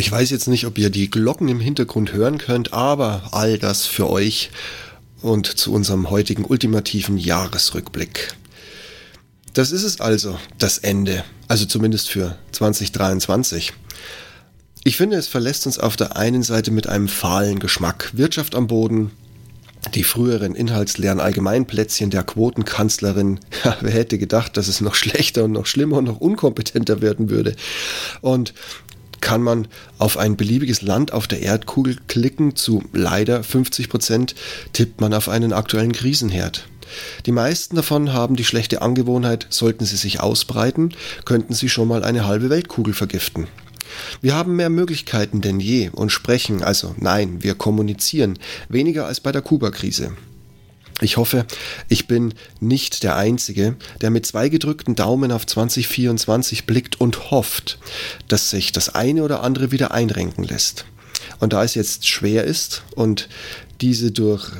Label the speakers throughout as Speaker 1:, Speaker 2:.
Speaker 1: Ich weiß jetzt nicht, ob ihr die Glocken im Hintergrund hören könnt, aber all das für euch und zu unserem heutigen ultimativen Jahresrückblick. Das ist es also, das Ende, also zumindest für 2023. Ich finde, es verlässt uns auf der einen Seite mit einem fahlen Geschmack. Wirtschaft am Boden, die früheren inhaltsleeren Allgemeinplätzchen der Quotenkanzlerin. Ja, wer hätte gedacht, dass es noch schlechter und noch schlimmer und noch unkompetenter werden würde. Und kann man auf ein beliebiges Land auf der Erdkugel klicken, zu leider 50 Prozent tippt man auf einen aktuellen Krisenherd. Die meisten davon haben die schlechte Angewohnheit, sollten sie sich ausbreiten, könnten sie schon mal eine halbe Weltkugel vergiften. Wir haben mehr Möglichkeiten denn je und sprechen, also nein, wir kommunizieren, weniger als bei der Kuba-Krise. Ich hoffe, ich bin nicht der Einzige, der mit zwei gedrückten Daumen auf 2024 blickt und hofft, dass sich das eine oder andere wieder einrenken lässt. Und da es jetzt schwer ist und diese durch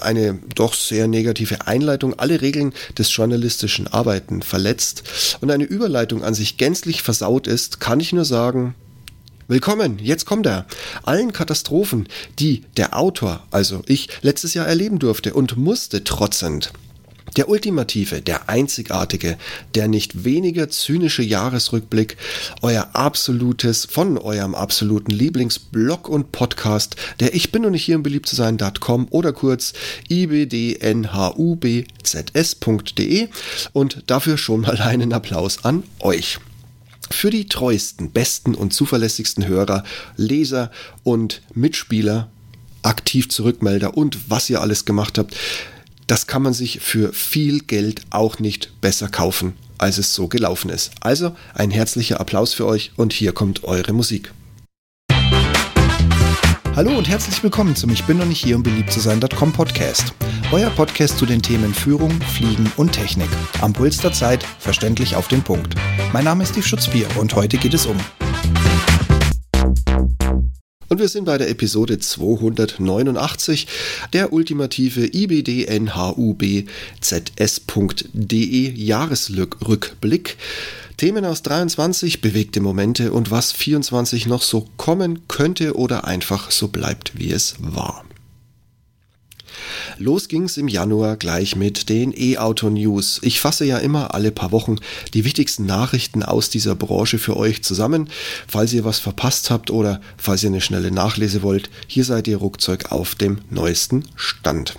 Speaker 1: eine doch sehr negative Einleitung alle Regeln des journalistischen Arbeiten verletzt und eine Überleitung an sich gänzlich versaut ist, kann ich nur sagen, Willkommen, jetzt kommt er. Allen Katastrophen, die der Autor, also ich, letztes Jahr erleben durfte und musste trotzend. Der ultimative, der einzigartige, der nicht weniger zynische Jahresrückblick, euer absolutes, von eurem absoluten Lieblingsblog und Podcast, der Ich bin und nicht hier um beliebt zu sein.com oder kurz ibdnhubzs.de und dafür schon mal einen Applaus an euch. Für die treuesten, besten und zuverlässigsten Hörer, Leser und Mitspieler, Aktiv-Zurückmelder und was ihr alles gemacht habt, das kann man sich für viel Geld auch nicht besser kaufen, als es so gelaufen ist. Also ein herzlicher Applaus für euch und hier kommt eure Musik.
Speaker 2: Hallo und herzlich willkommen zum Ich bin noch nicht hier, um beliebt zu sein.com Podcast. Euer Podcast zu den Themen Führung, Fliegen und Technik. Am Puls der Zeit, verständlich auf den Punkt. Mein Name ist Steve Schutzbier und heute geht es um
Speaker 1: und wir sind bei der Episode 289, der ultimative IBDNHUBZS.de Jahresrückblick. Themen aus 23, bewegte Momente und was 24 noch so kommen könnte oder einfach so bleibt, wie es war. Los ging's im Januar gleich mit den E-Auto-News. Ich fasse ja immer alle paar Wochen die wichtigsten Nachrichten aus dieser Branche für euch zusammen. Falls ihr was verpasst habt oder falls ihr eine schnelle Nachlese wollt, hier seid ihr ruckzeug auf dem neuesten Stand.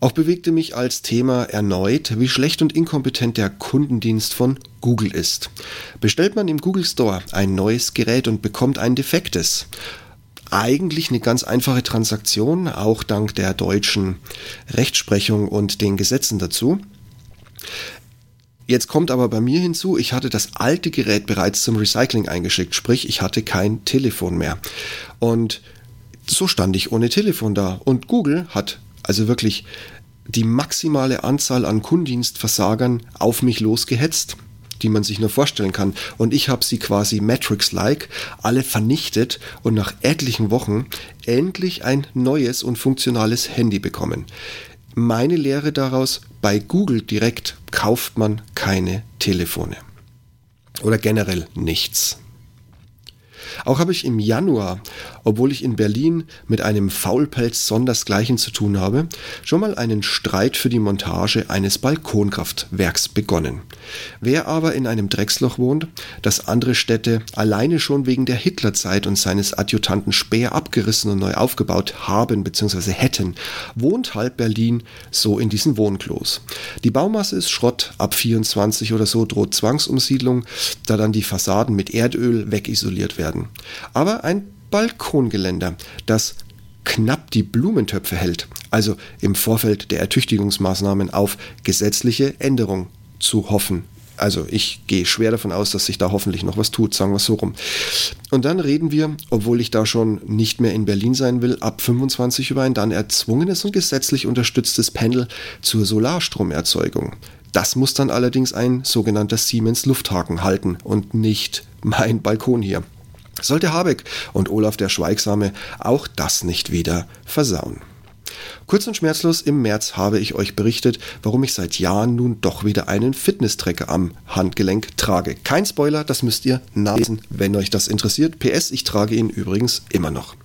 Speaker 1: Auch bewegte mich als Thema erneut, wie schlecht und inkompetent der Kundendienst von Google ist. Bestellt man im Google Store ein neues Gerät und bekommt ein defektes, eigentlich eine ganz einfache Transaktion, auch dank der deutschen Rechtsprechung und den Gesetzen dazu. Jetzt kommt aber bei mir hinzu, ich hatte das alte Gerät bereits zum Recycling eingeschickt, sprich ich hatte kein Telefon mehr. Und so stand ich ohne Telefon da. Und Google hat also wirklich die maximale Anzahl an Kundendienstversagern auf mich losgehetzt die man sich nur vorstellen kann. Und ich habe sie quasi Matrix-like alle vernichtet und nach etlichen Wochen endlich ein neues und funktionales Handy bekommen. Meine Lehre daraus, bei Google direkt kauft man keine Telefone. Oder generell nichts. Auch habe ich im Januar, obwohl ich in Berlin mit einem Faulpelz sondersgleichen zu tun habe, schon mal einen Streit für die Montage eines Balkonkraftwerks begonnen. Wer aber in einem Drecksloch wohnt, das andere Städte alleine schon wegen der Hitlerzeit und seines Adjutanten Speer abgerissen und neu aufgebaut haben bzw. hätten, wohnt halb Berlin so in diesen Wohnklos. Die Baumasse ist Schrott, ab 24 oder so droht Zwangsumsiedlung, da dann die Fassaden mit Erdöl wegisoliert werden. Aber ein Balkongeländer, das knapp die Blumentöpfe hält, also im Vorfeld der Ertüchtigungsmaßnahmen auf gesetzliche Änderung zu hoffen. Also ich gehe schwer davon aus, dass sich da hoffentlich noch was tut, sagen wir es so rum. Und dann reden wir, obwohl ich da schon nicht mehr in Berlin sein will, ab 25 über ein dann erzwungenes und gesetzlich unterstütztes Panel zur Solarstromerzeugung. Das muss dann allerdings ein sogenannter Siemens Lufthaken halten und nicht mein Balkon hier. Sollte Habeck und Olaf der Schweigsame auch das nicht wieder versauen. Kurz und schmerzlos, im März habe ich euch berichtet, warum ich seit Jahren nun doch wieder einen Fitness-Tracker am Handgelenk trage. Kein Spoiler, das müsst ihr nachlesen, wenn euch das interessiert. PS, ich trage ihn übrigens immer noch.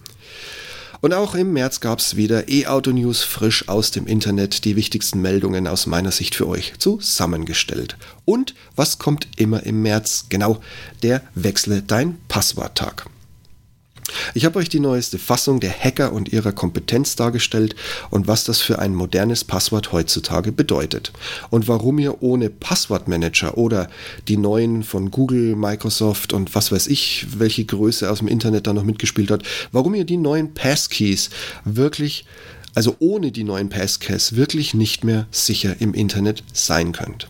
Speaker 1: Und auch im März gab es wieder E-Auto-News frisch aus dem Internet, die wichtigsten Meldungen aus meiner Sicht für euch zusammengestellt. Und was kommt immer im März? Genau, der Wechsle dein Passworttag. Ich habe euch die neueste Fassung der Hacker und ihrer Kompetenz dargestellt und was das für ein modernes Passwort heutzutage bedeutet. Und warum ihr ohne Passwortmanager oder die neuen von Google, Microsoft und was weiß ich, welche Größe aus dem Internet da noch mitgespielt hat, warum ihr die neuen Passkeys wirklich, also ohne die neuen Passkeys wirklich nicht mehr sicher im Internet sein könnt.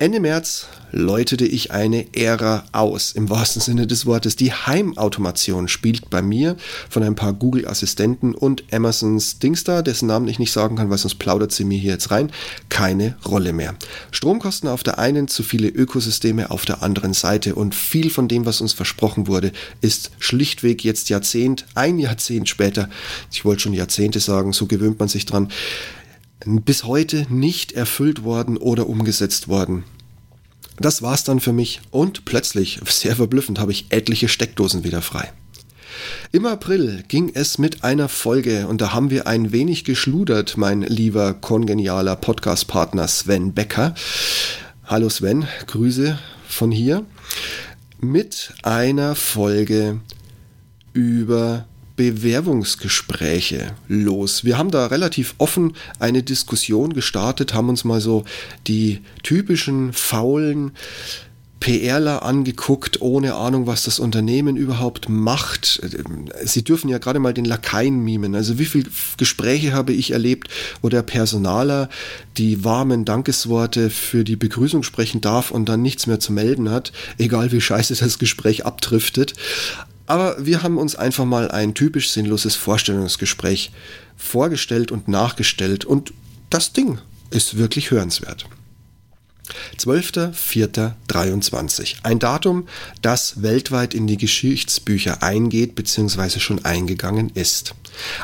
Speaker 1: Ende März läutete ich eine Ära aus, im wahrsten Sinne des Wortes. Die Heimautomation spielt bei mir von ein paar Google-Assistenten und Amazons Dingstar, dessen Namen ich nicht sagen kann, weil sonst plaudert sie mir hier jetzt rein, keine Rolle mehr. Stromkosten auf der einen, zu viele Ökosysteme auf der anderen Seite und viel von dem, was uns versprochen wurde, ist schlichtweg jetzt Jahrzehnt, ein Jahrzehnt später, ich wollte schon Jahrzehnte sagen, so gewöhnt man sich dran, bis heute nicht erfüllt worden oder umgesetzt worden. Das war's dann für mich und plötzlich, sehr verblüffend, habe ich etliche Steckdosen wieder frei. Im April ging es mit einer Folge und da haben wir ein wenig geschludert, mein lieber kongenialer Podcast-Partner Sven Becker. Hallo Sven, Grüße von hier. Mit einer Folge über Bewerbungsgespräche los. Wir haben da relativ offen eine Diskussion gestartet, haben uns mal so die typischen faulen PRler angeguckt, ohne Ahnung, was das Unternehmen überhaupt macht. Sie dürfen ja gerade mal den Lakaien mimen. Also wie viele Gespräche habe ich erlebt, wo der Personaler die warmen Dankesworte für die Begrüßung sprechen darf und dann nichts mehr zu melden hat, egal wie scheiße das Gespräch abdriftet. Aber wir haben uns einfach mal ein typisch sinnloses Vorstellungsgespräch vorgestellt und nachgestellt und das Ding ist wirklich hörenswert. 12.04.23. Ein Datum, das weltweit in die Geschichtsbücher eingeht bzw. schon eingegangen ist.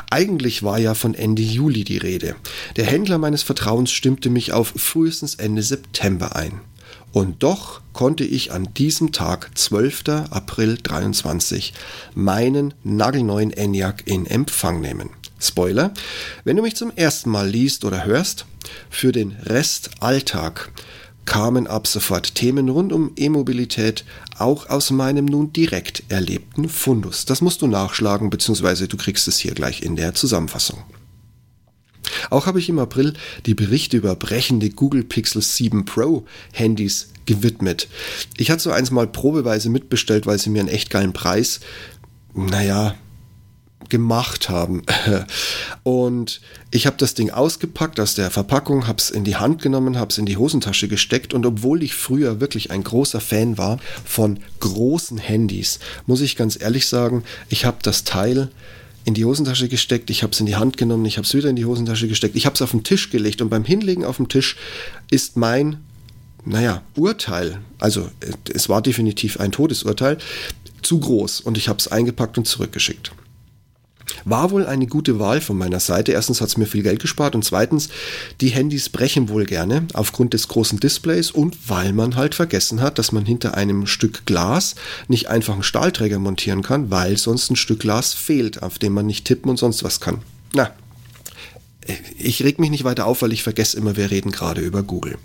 Speaker 1: Eigentlich war ja von Ende Juli die Rede. Der Händler meines Vertrauens stimmte mich auf frühestens Ende September ein. Und doch konnte ich an diesem Tag, 12. April 23, meinen nagelneuen ENIAC in Empfang nehmen. Spoiler, wenn du mich zum ersten Mal liest oder hörst, für den Rest Alltag kamen ab sofort Themen rund um E-Mobilität auch aus meinem nun direkt erlebten Fundus. Das musst du nachschlagen, beziehungsweise du kriegst es hier gleich in der Zusammenfassung. Auch habe ich im April die Berichte über brechende Google Pixel 7 Pro Handys gewidmet. Ich hatte so eins mal probeweise mitbestellt, weil sie mir einen echt geilen Preis, naja, gemacht haben. Und ich habe das Ding ausgepackt aus der Verpackung, habe es in die Hand genommen, habe es in die Hosentasche gesteckt und obwohl ich früher wirklich ein großer Fan war von großen Handys, muss ich ganz ehrlich sagen, ich habe das Teil in die Hosentasche gesteckt, ich habe es in die Hand genommen, ich habe es wieder in die Hosentasche gesteckt, ich habe es auf den Tisch gelegt und beim Hinlegen auf dem Tisch ist mein, naja, Urteil, also es war definitiv ein Todesurteil, zu groß und ich habe es eingepackt und zurückgeschickt. War wohl eine gute Wahl von meiner Seite. Erstens hat es mir viel Geld gespart und zweitens, die Handys brechen wohl gerne aufgrund des großen Displays und weil man halt vergessen hat, dass man hinter einem Stück Glas nicht einfach einen Stahlträger montieren kann, weil sonst ein Stück Glas fehlt, auf dem man nicht tippen und sonst was kann. Na, ich reg mich nicht weiter auf, weil ich vergesse immer, wir reden gerade über Google.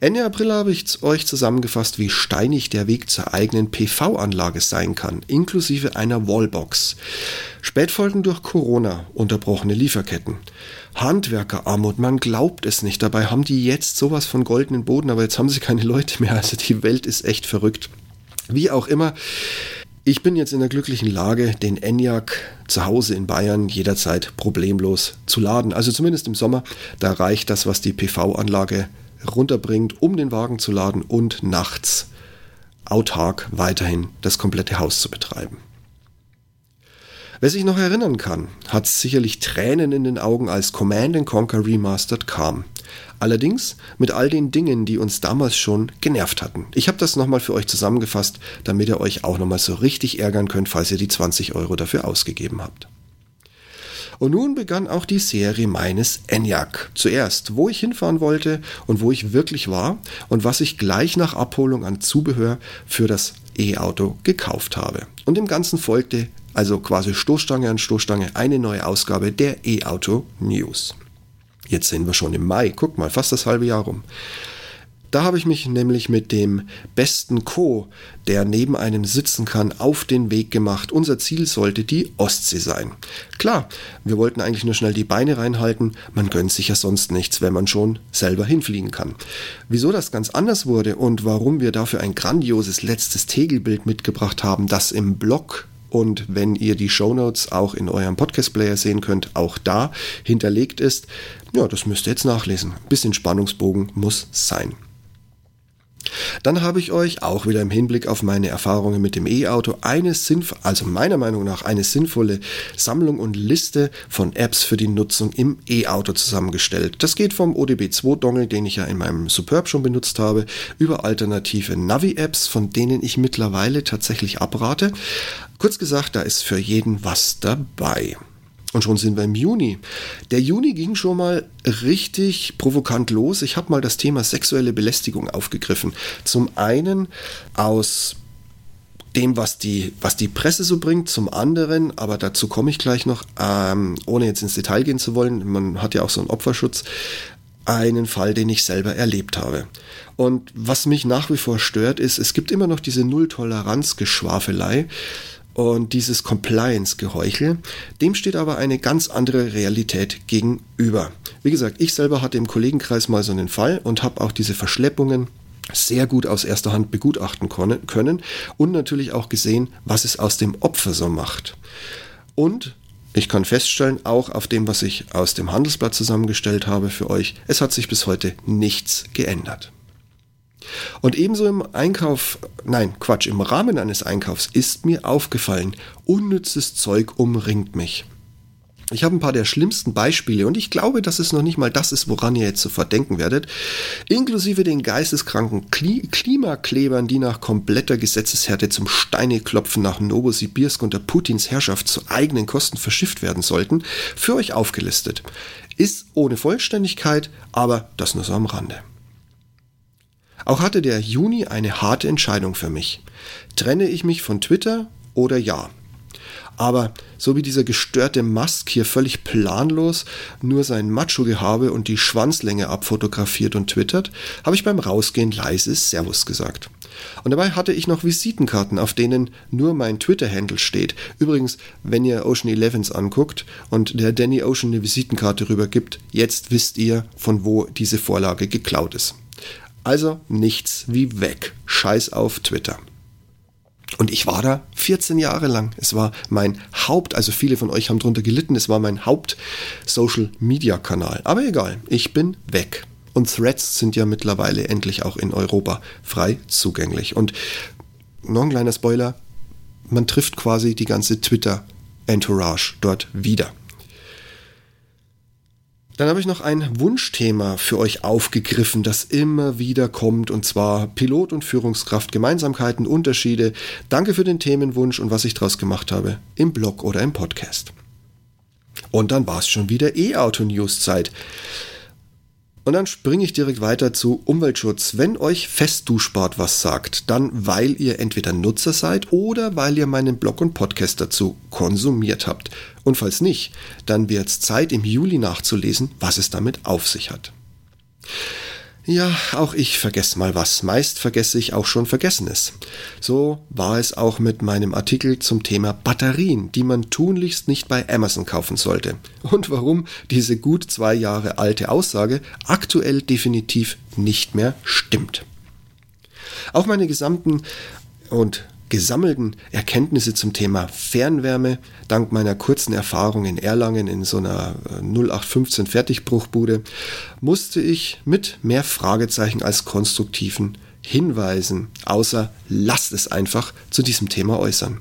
Speaker 1: Ende April habe ich euch zusammengefasst, wie steinig der Weg zur eigenen PV-Anlage sein kann, inklusive einer Wallbox. Spätfolgen durch Corona, unterbrochene Lieferketten. Handwerkerarmut, man glaubt es nicht. Dabei haben die jetzt sowas von goldenen Boden, aber jetzt haben sie keine Leute mehr. Also die Welt ist echt verrückt. Wie auch immer, ich bin jetzt in der glücklichen Lage, den ENIAC zu Hause in Bayern jederzeit problemlos zu laden. Also zumindest im Sommer, da reicht das, was die PV-Anlage runterbringt, um den Wagen zu laden und nachts autark weiterhin das komplette Haus zu betreiben. Wer sich noch erinnern kann, hat sicherlich Tränen in den Augen, als Command Conquer Remastered kam. Allerdings mit all den Dingen, die uns damals schon genervt hatten. Ich habe das nochmal für euch zusammengefasst, damit ihr euch auch nochmal so richtig ärgern könnt, falls ihr die 20 Euro dafür ausgegeben habt. Und nun begann auch die Serie meines ENIAC. Zuerst, wo ich hinfahren wollte und wo ich wirklich war und was ich gleich nach Abholung an Zubehör für das E-Auto gekauft habe. Und dem Ganzen folgte also quasi Stoßstange an Stoßstange eine neue Ausgabe der E-Auto News. Jetzt sind wir schon im Mai, guck mal, fast das halbe Jahr rum. Da habe ich mich nämlich mit dem besten Co., der neben einem sitzen kann, auf den Weg gemacht. Unser Ziel sollte die Ostsee sein. Klar, wir wollten eigentlich nur schnell die Beine reinhalten. Man gönnt sich ja sonst nichts, wenn man schon selber hinfliegen kann. Wieso das ganz anders wurde und warum wir dafür ein grandioses letztes Tegelbild mitgebracht haben, das im Blog und wenn ihr die Shownotes auch in eurem Podcast-Player sehen könnt, auch da hinterlegt ist, ja, das müsst ihr jetzt nachlesen. bisschen Spannungsbogen muss sein. Dann habe ich euch auch wieder im Hinblick auf meine Erfahrungen mit dem E-Auto eine sinnvolle, also meiner Meinung nach eine sinnvolle Sammlung und Liste von Apps für die Nutzung im E-Auto zusammengestellt. Das geht vom ODB2-Dongle, den ich ja in meinem Superb schon benutzt habe, über alternative Navi-Apps, von denen ich mittlerweile tatsächlich abrate. Kurz gesagt, da ist für jeden was dabei. Und schon sind wir im Juni. Der Juni ging schon mal richtig provokant los. Ich habe mal das Thema sexuelle Belästigung aufgegriffen. Zum einen aus dem, was die, was die Presse so bringt, zum anderen, aber dazu komme ich gleich noch, ähm, ohne jetzt ins Detail gehen zu wollen, man hat ja auch so einen Opferschutz, einen Fall, den ich selber erlebt habe. Und was mich nach wie vor stört, ist, es gibt immer noch diese Null-Toleranz-Geschwafelei und dieses Compliance-Geheuchel, dem steht aber eine ganz andere Realität gegenüber. Wie gesagt, ich selber hatte im Kollegenkreis mal so einen Fall und habe auch diese Verschleppungen sehr gut aus erster Hand begutachten können und natürlich auch gesehen, was es aus dem Opfer so macht. Und ich kann feststellen, auch auf dem, was ich aus dem Handelsblatt zusammengestellt habe für euch, es hat sich bis heute nichts geändert. Und ebenso im Einkauf, nein, Quatsch, im Rahmen eines Einkaufs ist mir aufgefallen, unnützes Zeug umringt mich. Ich habe ein paar der schlimmsten Beispiele und ich glaube, dass es noch nicht mal das ist, woran ihr jetzt sofort denken werdet. Inklusive den geisteskranken Kli Klimaklebern, die nach kompletter Gesetzeshärte zum Steineklopfen nach Novosibirsk unter Putins Herrschaft zu eigenen Kosten verschifft werden sollten, für euch aufgelistet. Ist ohne Vollständigkeit, aber das nur so am Rande. Auch hatte der Juni eine harte Entscheidung für mich. Trenne ich mich von Twitter oder ja? Aber so wie dieser gestörte Musk hier völlig planlos nur sein Macho-Gehabe und die Schwanzlänge abfotografiert und twittert, habe ich beim Rausgehen leises Servus gesagt. Und dabei hatte ich noch Visitenkarten, auf denen nur mein Twitter-Handle steht. Übrigens, wenn ihr Ocean Elevens anguckt und der Danny Ocean eine Visitenkarte rübergibt, jetzt wisst ihr, von wo diese Vorlage geklaut ist. Also nichts wie weg. Scheiß auf Twitter. Und ich war da 14 Jahre lang. Es war mein Haupt, also viele von euch haben darunter gelitten, es war mein Haupt-Social-Media-Kanal. Aber egal, ich bin weg. Und Threads sind ja mittlerweile endlich auch in Europa frei zugänglich. Und noch ein kleiner Spoiler, man trifft quasi die ganze Twitter-Entourage dort wieder. Dann habe ich noch ein Wunschthema für euch aufgegriffen, das immer wieder kommt, und zwar Pilot und Führungskraft, Gemeinsamkeiten, Unterschiede. Danke für den Themenwunsch und was ich daraus gemacht habe, im Blog oder im Podcast. Und dann war es schon wieder E-Auto-News-Zeit. Und dann springe ich direkt weiter zu Umweltschutz. Wenn euch Festduschbad was sagt, dann weil ihr entweder Nutzer seid oder weil ihr meinen Blog und Podcast dazu konsumiert habt. Und falls nicht, dann wird es Zeit im Juli nachzulesen, was es damit auf sich hat. Ja, auch ich vergesse mal was. Meist vergesse ich auch schon Vergessenes. So war es auch mit meinem Artikel zum Thema Batterien, die man tunlichst nicht bei Amazon kaufen sollte. Und warum diese gut zwei Jahre alte Aussage aktuell definitiv nicht mehr stimmt. Auch meine gesamten und gesammelten Erkenntnisse zum Thema Fernwärme, dank meiner kurzen Erfahrung in Erlangen in so einer 0815 äh, Fertigbruchbude, musste ich mit mehr Fragezeichen als konstruktiven Hinweisen, außer lasst es einfach zu diesem Thema äußern.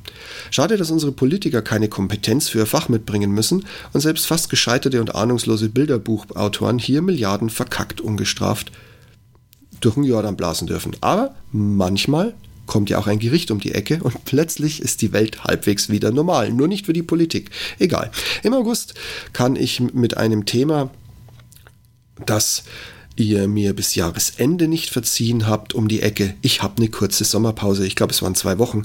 Speaker 1: Schade, dass unsere Politiker keine Kompetenz für ihr Fach mitbringen müssen und selbst fast gescheiterte und ahnungslose Bilderbuchautoren hier Milliarden verkackt ungestraft durch den Jordan blasen dürfen. Aber manchmal kommt ja auch ein Gericht um die Ecke und plötzlich ist die Welt halbwegs wieder normal. Nur nicht für die Politik. Egal. Im August kann ich mit einem Thema, das ihr mir bis Jahresende nicht verziehen habt, um die Ecke. Ich habe eine kurze Sommerpause, ich glaube es waren zwei Wochen,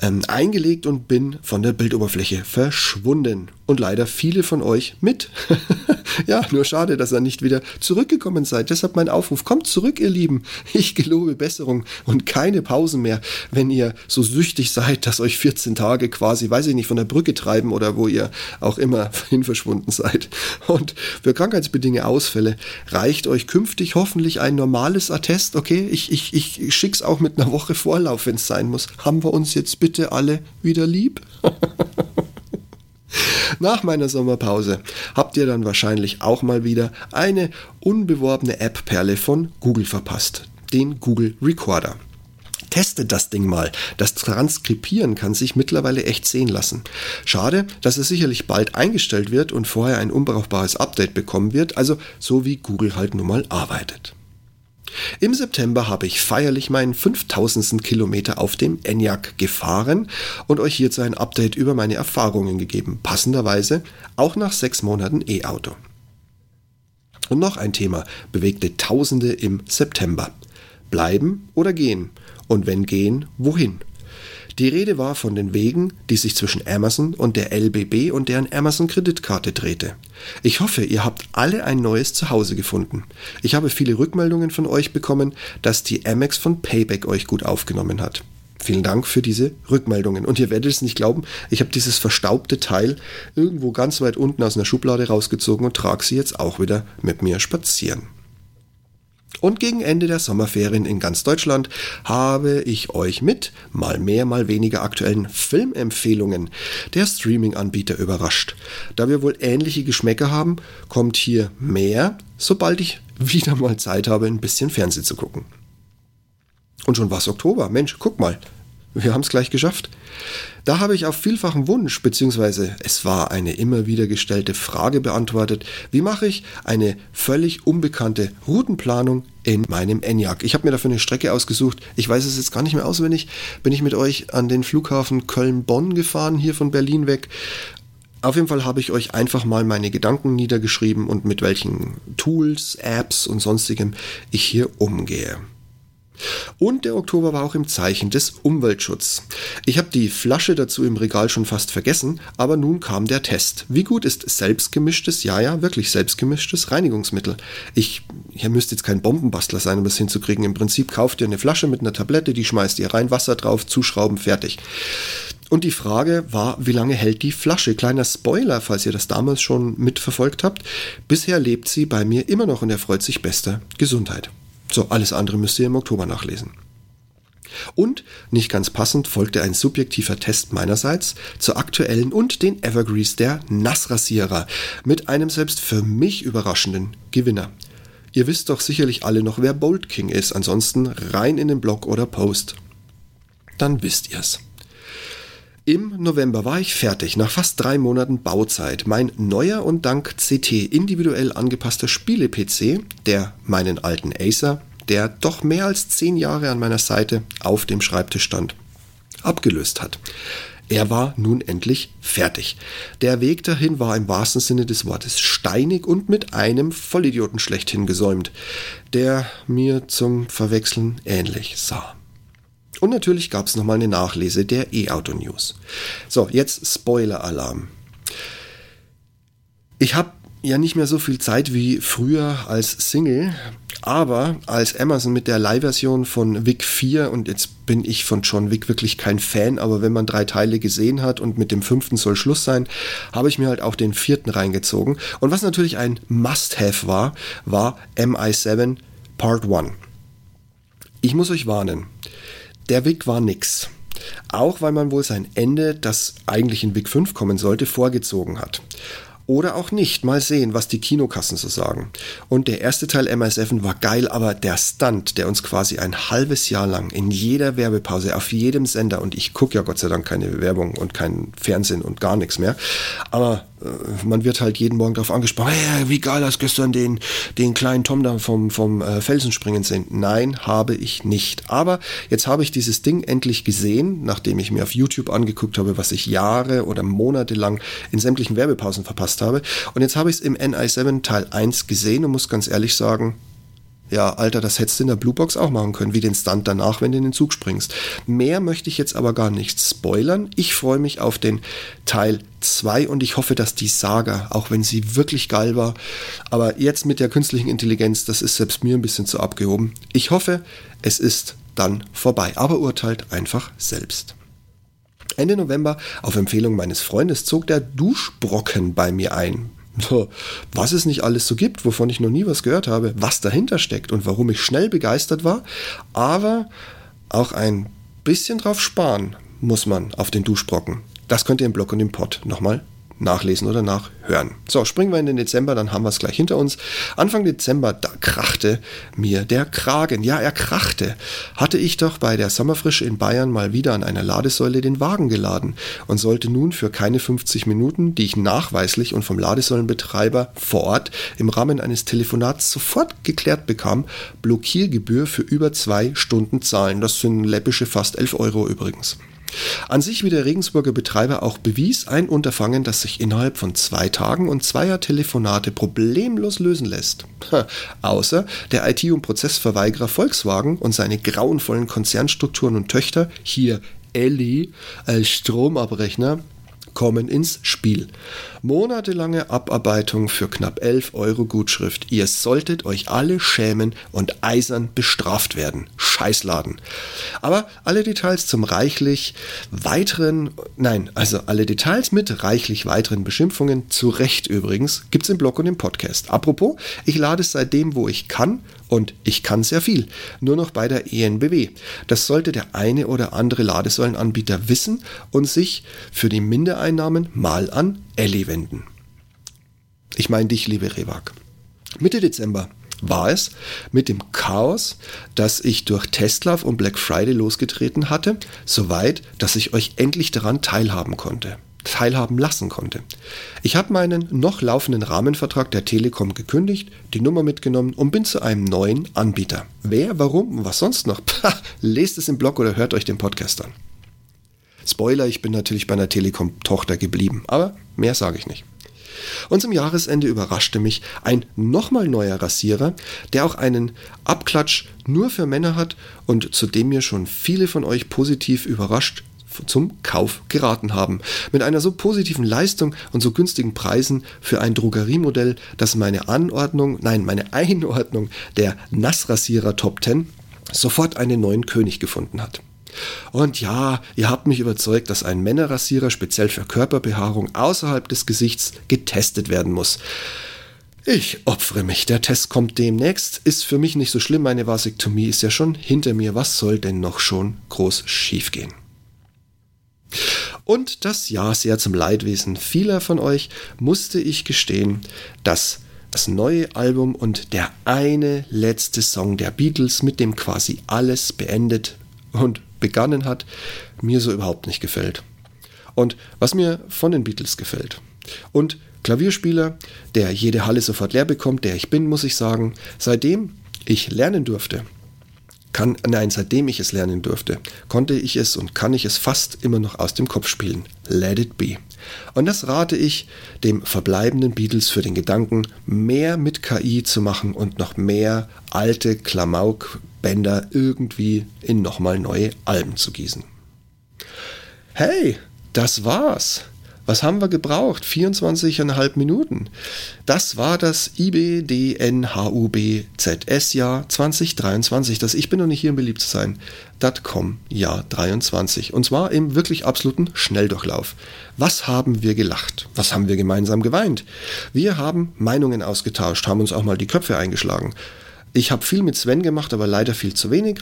Speaker 1: ähm, eingelegt und bin von der Bildoberfläche verschwunden. Und leider viele von euch mit. ja, nur schade, dass ihr nicht wieder zurückgekommen seid. Deshalb mein Aufruf, kommt zurück, ihr Lieben. Ich gelobe Besserung und keine Pausen mehr, wenn ihr so süchtig seid, dass euch 14 Tage quasi, weiß ich nicht, von der Brücke treiben oder wo ihr auch immer hin verschwunden seid. Und für krankheitsbedingte Ausfälle reicht euch künftig hoffentlich ein normales Attest. Okay, ich, ich, ich schick's auch mit einer Woche Vorlauf, wenn es sein muss. Haben wir uns jetzt bitte alle wieder lieb? Nach meiner Sommerpause habt ihr dann wahrscheinlich auch mal wieder eine unbeworbene App-Perle von Google verpasst, den Google Recorder. Testet das Ding mal. Das Transkribieren kann sich mittlerweile echt sehen lassen. Schade, dass es sicherlich bald eingestellt wird und vorher ein unbrauchbares Update bekommen wird, also so wie Google halt nun mal arbeitet. Im September habe ich feierlich meinen 5000. Kilometer auf dem Enyaq gefahren und euch hierzu ein Update über meine Erfahrungen gegeben. Passenderweise auch nach sechs Monaten E-Auto. Und noch ein Thema bewegte Tausende im September. Bleiben oder gehen? Und wenn gehen, wohin? Die Rede war von den Wegen, die sich zwischen Amazon und der LBB und deren Amazon-Kreditkarte drehte. Ich hoffe, ihr habt alle ein neues Zuhause gefunden. Ich habe viele Rückmeldungen von euch bekommen, dass die Amex von Payback euch gut aufgenommen hat. Vielen Dank für diese Rückmeldungen. Und ihr werdet es nicht glauben, ich habe dieses verstaubte Teil irgendwo ganz weit unten aus einer Schublade rausgezogen und trage sie jetzt auch wieder mit mir spazieren. Und gegen Ende der Sommerferien in ganz Deutschland habe ich euch mit mal mehr, mal weniger aktuellen Filmempfehlungen der Streaming-Anbieter überrascht. Da wir wohl ähnliche Geschmäcker haben, kommt hier mehr, sobald ich wieder mal Zeit habe, ein bisschen Fernsehen zu gucken. Und schon war es Oktober. Mensch, guck mal. Wir haben es gleich geschafft. Da habe ich auf vielfachen Wunsch, beziehungsweise es war eine immer wieder gestellte Frage beantwortet, wie mache ich eine völlig unbekannte Routenplanung in meinem Enyaq. Ich habe mir dafür eine Strecke ausgesucht. Ich weiß es jetzt gar nicht mehr auswendig. Bin ich mit euch an den Flughafen Köln-Bonn gefahren, hier von Berlin weg. Auf jeden Fall habe ich euch einfach mal meine Gedanken niedergeschrieben und mit welchen Tools, Apps und sonstigem ich hier umgehe. Und der Oktober war auch im Zeichen des Umweltschutzes. Ich habe die Flasche dazu im Regal schon fast vergessen, aber nun kam der Test. Wie gut ist selbstgemischtes, ja, ja, wirklich selbstgemischtes Reinigungsmittel? Ich, ihr müsst jetzt kein Bombenbastler sein, um das hinzukriegen. Im Prinzip kauft ihr eine Flasche mit einer Tablette, die schmeißt ihr rein, Wasser drauf, zuschrauben, fertig. Und die Frage war, wie lange hält die Flasche? Kleiner Spoiler, falls ihr das damals schon mitverfolgt habt. Bisher lebt sie bei mir immer noch und erfreut sich bester Gesundheit. So, alles andere müsst ihr im Oktober nachlesen. Und, nicht ganz passend, folgte ein subjektiver Test meinerseits zur aktuellen und den Evergreens der Nassrasierer mit einem selbst für mich überraschenden Gewinner. Ihr wisst doch sicherlich alle noch, wer Bold King ist, ansonsten rein in den Blog oder Post. Dann wisst ihr's. Im November war ich fertig, nach fast drei Monaten Bauzeit. Mein neuer und dank CT individuell angepasster Spiele-PC, der meinen alten Acer, der doch mehr als zehn Jahre an meiner Seite auf dem Schreibtisch stand, abgelöst hat. Er war nun endlich fertig. Der Weg dahin war im wahrsten Sinne des Wortes steinig und mit einem Vollidioten schlechthin gesäumt, der mir zum Verwechseln ähnlich sah. Und natürlich gab es nochmal eine Nachlese der E-Auto-News. So, jetzt Spoiler-Alarm. Ich habe ja nicht mehr so viel Zeit wie früher als Single, aber als Amazon mit der Leihversion von Wick 4 und jetzt bin ich von John Wick wirklich kein Fan, aber wenn man drei Teile gesehen hat und mit dem fünften soll Schluss sein, habe ich mir halt auch den vierten reingezogen. Und was natürlich ein Must-Have war, war MI7 Part 1. Ich muss euch warnen, der Weg war nix. Auch weil man wohl sein Ende, das eigentlich in Big 5 kommen sollte, vorgezogen hat. Oder auch nicht. Mal sehen, was die Kinokassen so sagen. Und der erste Teil MI7 war geil, aber der Stunt, der uns quasi ein halbes Jahr lang in jeder Werbepause, auf jedem Sender, und ich gucke ja Gott sei Dank keine Werbung und kein Fernsehen und gar nichts mehr, aber man wird halt jeden Morgen darauf angesprochen, hey, wie geil hast gestern den, den kleinen Tom da vom, vom äh, Felsenspringen sehen. Nein, habe ich nicht. Aber jetzt habe ich dieses Ding endlich gesehen, nachdem ich mir auf YouTube angeguckt habe, was ich Jahre oder Monate lang in sämtlichen Werbepausen verpasst habe. Und jetzt habe ich es im NI7 Teil 1 gesehen und muss ganz ehrlich sagen, ja, Alter, das hättest du in der Bluebox auch machen können, wie den Stunt danach, wenn du in den Zug springst. Mehr möchte ich jetzt aber gar nicht spoilern. Ich freue mich auf den Teil 2 und ich hoffe, dass die Saga, auch wenn sie wirklich geil war, aber jetzt mit der künstlichen Intelligenz, das ist selbst mir ein bisschen zu abgehoben. Ich hoffe, es ist dann vorbei, aber urteilt einfach selbst. Ende November, auf Empfehlung meines Freundes, zog der Duschbrocken bei mir ein was es nicht alles so gibt, wovon ich noch nie was gehört habe, was dahinter steckt und warum ich schnell begeistert war, aber auch ein bisschen drauf sparen muss man auf den Duschbrocken. Das könnt ihr im Blog und im Pod nochmal nachlesen oder nachhören. So, springen wir in den Dezember, dann haben wir es gleich hinter uns. Anfang Dezember, da krachte mir der Kragen. Ja, er krachte. Hatte ich doch bei der Sommerfrische in Bayern mal wieder an einer Ladesäule den Wagen geladen und sollte nun für keine 50 Minuten, die ich nachweislich und vom Ladesäulenbetreiber vor Ort im Rahmen eines Telefonats sofort geklärt bekam, Blockiergebühr für über zwei Stunden zahlen. Das sind läppische fast 11 Euro übrigens. An sich, wie der Regensburger Betreiber auch bewies, ein Unterfangen, das sich innerhalb von zwei Tagen und zweier Telefonate problemlos lösen lässt. Außer der IT- und Prozessverweigerer Volkswagen und seine grauenvollen Konzernstrukturen und Töchter, hier Elli als Stromabrechner, kommen ins Spiel. Monatelange Abarbeitung für knapp 11 Euro Gutschrift. Ihr solltet euch alle schämen und eisern bestraft werden. Scheißladen. Aber alle Details zum reichlich weiteren, nein, also alle Details mit reichlich weiteren Beschimpfungen, zu Recht übrigens, gibt's im Blog und im Podcast. Apropos, ich lade es seitdem, wo ich kann und ich kann sehr viel. Nur noch bei der ENBW. Das sollte der eine oder andere Ladesäulenanbieter wissen und sich für die Mindereinnahmen mal an Ellie wenden. Ich meine dich, liebe Rewag. Mitte Dezember war es mit dem Chaos, das ich durch Testlauf und Black Friday losgetreten hatte, soweit, dass ich euch endlich daran teilhaben konnte teilhaben lassen konnte. Ich habe meinen noch laufenden Rahmenvertrag der Telekom gekündigt, die Nummer mitgenommen und bin zu einem neuen Anbieter. Wer, warum und was sonst noch? Pah, lest es im Blog oder hört euch den Podcast an. Spoiler, ich bin natürlich bei einer Telekom-Tochter geblieben, aber mehr sage ich nicht. Und zum Jahresende überraschte mich ein nochmal neuer Rasierer, der auch einen Abklatsch nur für Männer hat und zu dem mir schon viele von euch positiv überrascht zum Kauf geraten haben. Mit einer so positiven Leistung und so günstigen Preisen für ein Drogeriemodell, das meine Anordnung, nein, meine Einordnung der Nassrasierer Top 10 sofort einen neuen König gefunden hat. Und ja, ihr habt mich überzeugt, dass ein Männerrasierer speziell für Körperbehaarung außerhalb des Gesichts getestet werden muss. Ich opfere mich. Der Test kommt demnächst. Ist für mich nicht so schlimm. Meine Vasektomie ist ja schon hinter mir. Was soll denn noch schon groß schiefgehen? Und das Jahr sehr zum Leidwesen vieler von euch musste ich gestehen, dass das neue Album und der eine letzte Song der Beatles, mit dem quasi alles beendet und begonnen hat, mir so überhaupt nicht gefällt. Und was mir von den Beatles gefällt. Und Klavierspieler, der jede Halle sofort leer bekommt, der ich bin, muss ich sagen, seitdem ich lernen durfte, kann, nein, seitdem ich es lernen durfte, konnte ich es und kann ich es fast immer noch aus dem Kopf spielen. Let it be. Und das rate ich dem verbleibenden Beatles für den Gedanken, mehr mit KI zu machen und noch mehr alte Klamauk-Bänder irgendwie in nochmal neue Alben zu gießen. Hey, das war's. Was haben wir gebraucht? 24,5 Minuten. Das war das IBDNHUBZS-Jahr 2023. Das Ich bin noch nicht hier, um beliebt zu sein. .com Jahr 23. Und zwar im wirklich absoluten Schnelldurchlauf. Was haben wir gelacht? Was haben wir gemeinsam geweint? Wir haben Meinungen ausgetauscht, haben uns auch mal die Köpfe eingeschlagen. Ich habe viel mit Sven gemacht, aber leider viel zu wenig.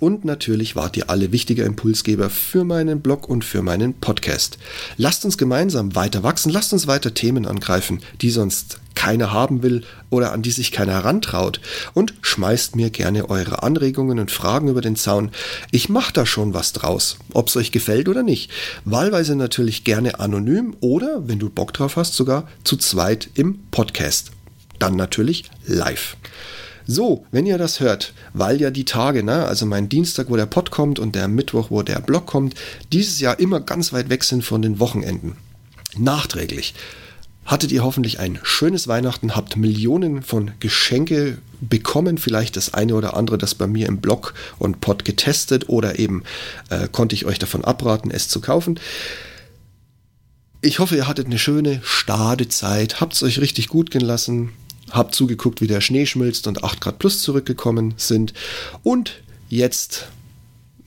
Speaker 1: Und natürlich wart ihr alle wichtiger Impulsgeber für meinen Blog und für meinen Podcast. Lasst uns gemeinsam weiter wachsen, lasst uns weiter Themen angreifen, die sonst keiner haben will oder an die sich keiner herantraut. Und schmeißt mir gerne eure Anregungen und Fragen über den Zaun. Ich mache da schon was draus, ob es euch gefällt oder nicht. Wahlweise natürlich gerne anonym oder, wenn du Bock drauf hast, sogar zu zweit im Podcast. Dann natürlich live. So, wenn ihr das hört, weil ja die Tage, ne, also mein Dienstag, wo der Pod kommt und der Mittwoch, wo der Blog kommt, dieses Jahr immer ganz weit weg sind von den Wochenenden. Nachträglich. Hattet ihr hoffentlich ein schönes Weihnachten, habt Millionen von Geschenke bekommen, vielleicht das eine oder andere, das bei mir im Blog und Pod getestet oder eben äh, konnte ich euch davon abraten, es zu kaufen. Ich hoffe, ihr hattet eine schöne, stade Zeit, habt es euch richtig gut gehen lassen, habe zugeguckt, wie der Schnee schmilzt und 8 Grad plus zurückgekommen sind. Und jetzt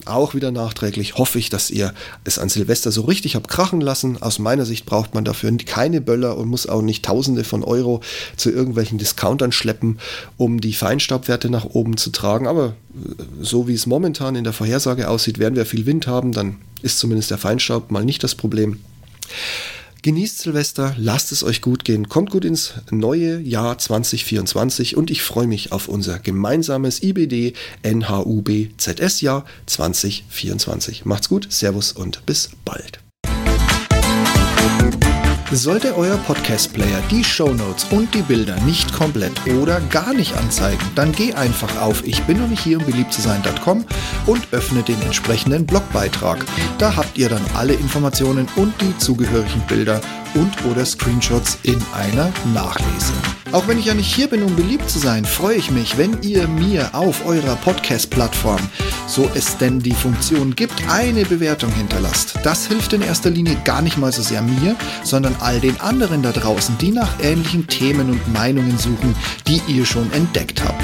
Speaker 1: auch wieder nachträglich hoffe ich, dass ihr es an Silvester so richtig habt krachen lassen. Aus meiner Sicht braucht man dafür keine Böller und muss auch nicht Tausende von Euro zu irgendwelchen Discountern schleppen, um die Feinstaubwerte nach oben zu tragen. Aber äh, so wie es momentan in der Vorhersage aussieht, werden wir viel Wind haben, dann ist zumindest der Feinstaub mal nicht das Problem. Genießt Silvester, lasst es euch gut gehen, kommt gut ins neue Jahr 2024 und ich freue mich auf unser gemeinsames IBD NHUB ZS Jahr 2024. Macht's gut, Servus und bis bald.
Speaker 2: Sollte euer Podcast-Player die Shownotes und die Bilder nicht komplett oder gar nicht anzeigen, dann geh einfach auf ich bin noch nicht hier um beliebt zu sein.com und öffne den entsprechenden Blogbeitrag. Da habt ihr dann alle Informationen und die zugehörigen Bilder und oder Screenshots in einer Nachlese. Auch wenn ich ja nicht hier bin, um beliebt zu sein, freue ich mich, wenn ihr mir auf eurer Podcast-Plattform, so es denn die Funktion gibt, eine Bewertung hinterlasst. Das hilft in erster Linie gar nicht mal so sehr mir, sondern all den anderen da draußen, die nach ähnlichen Themen und Meinungen suchen, die ihr schon entdeckt habt.